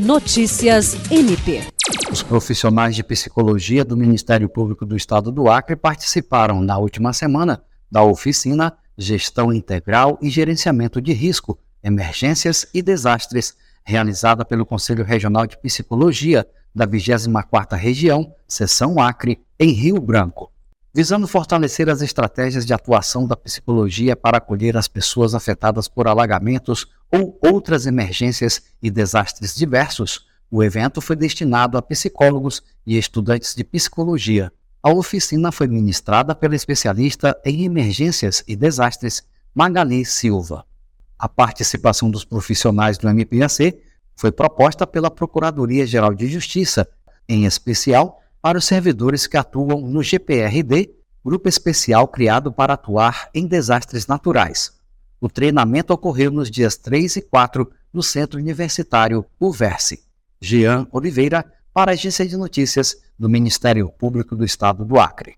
Notícias MP. Os profissionais de psicologia do Ministério Público do Estado do Acre participaram na última semana da oficina Gestão Integral e Gerenciamento de Risco, Emergências e Desastres, realizada pelo Conselho Regional de Psicologia da 24ª Região, Seção Acre, em Rio Branco. Visando fortalecer as estratégias de atuação da psicologia para acolher as pessoas afetadas por alagamentos ou outras emergências e desastres diversos, o evento foi destinado a psicólogos e estudantes de psicologia. A oficina foi ministrada pela especialista em emergências e desastres Magali Silva. A participação dos profissionais do MPAC foi proposta pela Procuradoria-Geral de Justiça, em especial para os servidores que atuam no GPRD, grupo especial criado para atuar em desastres naturais. O treinamento ocorreu nos dias 3 e 4 no Centro Universitário UVERSE. Jean Oliveira, para a Agência de Notícias do Ministério Público do Estado do Acre.